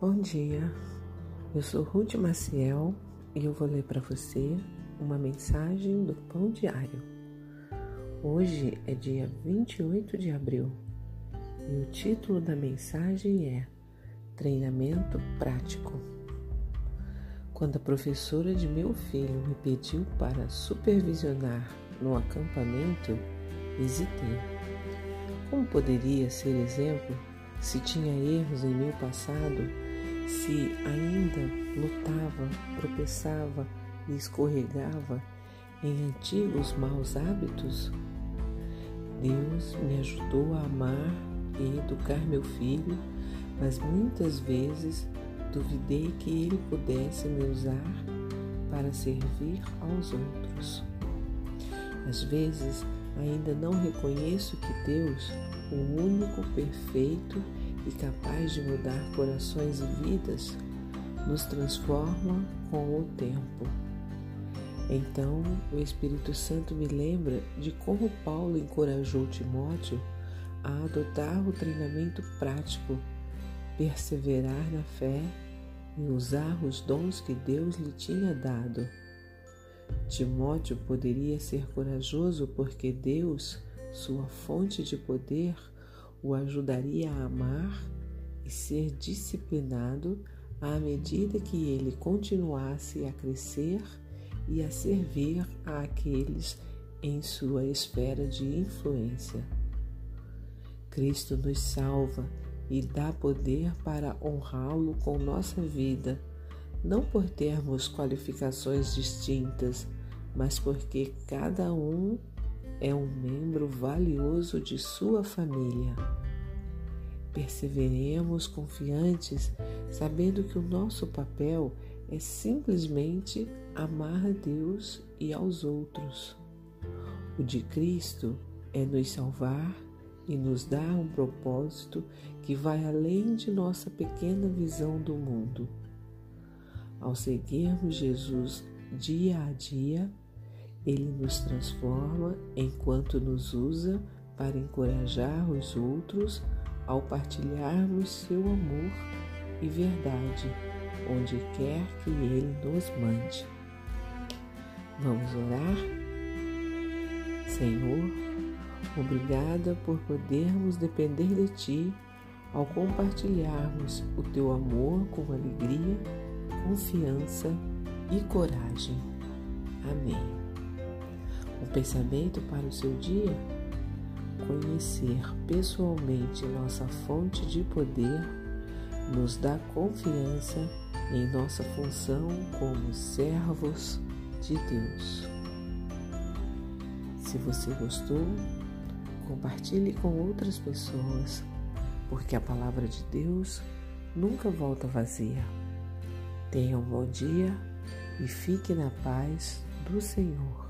Bom dia, eu sou Ruth Maciel e eu vou ler para você uma mensagem do Pão Diário. Hoje é dia 28 de abril e o título da mensagem é Treinamento Prático. Quando a professora de meu filho me pediu para supervisionar no acampamento, hesitei. Como poderia ser exemplo se tinha erros em meu passado? Se ainda lutava, tropeçava e escorregava em antigos maus hábitos, Deus me ajudou a amar e educar meu filho, mas muitas vezes duvidei que ele pudesse me usar para servir aos outros. Às vezes, ainda não reconheço que Deus, o único perfeito e capaz de mudar corações e vidas, nos transforma com o tempo. Então, o Espírito Santo me lembra de como Paulo encorajou Timóteo a adotar o treinamento prático, perseverar na fé e usar os dons que Deus lhe tinha dado. Timóteo poderia ser corajoso porque Deus, sua fonte de poder, o ajudaria a amar e ser disciplinado à medida que ele continuasse a crescer e a servir àqueles em sua esfera de influência. Cristo nos salva e dá poder para honrá-lo com nossa vida, não por termos qualificações distintas, mas porque cada um é um membro valioso de sua família. Perseveremos confiantes, sabendo que o nosso papel é simplesmente amar a Deus e aos outros. O de Cristo é nos salvar e nos dar um propósito que vai além de nossa pequena visão do mundo. Ao seguirmos Jesus dia a dia, ele nos transforma enquanto nos usa para encorajar os outros ao partilharmos seu amor e verdade onde quer que Ele nos mande. Vamos orar? Senhor, obrigada por podermos depender de Ti ao compartilharmos o Teu amor com alegria, confiança e coragem. Amém. Um pensamento para o seu dia? Conhecer pessoalmente nossa fonte de poder nos dá confiança em nossa função como servos de Deus. Se você gostou, compartilhe com outras pessoas, porque a palavra de Deus nunca volta vazia. Tenha um bom dia e fique na paz do Senhor.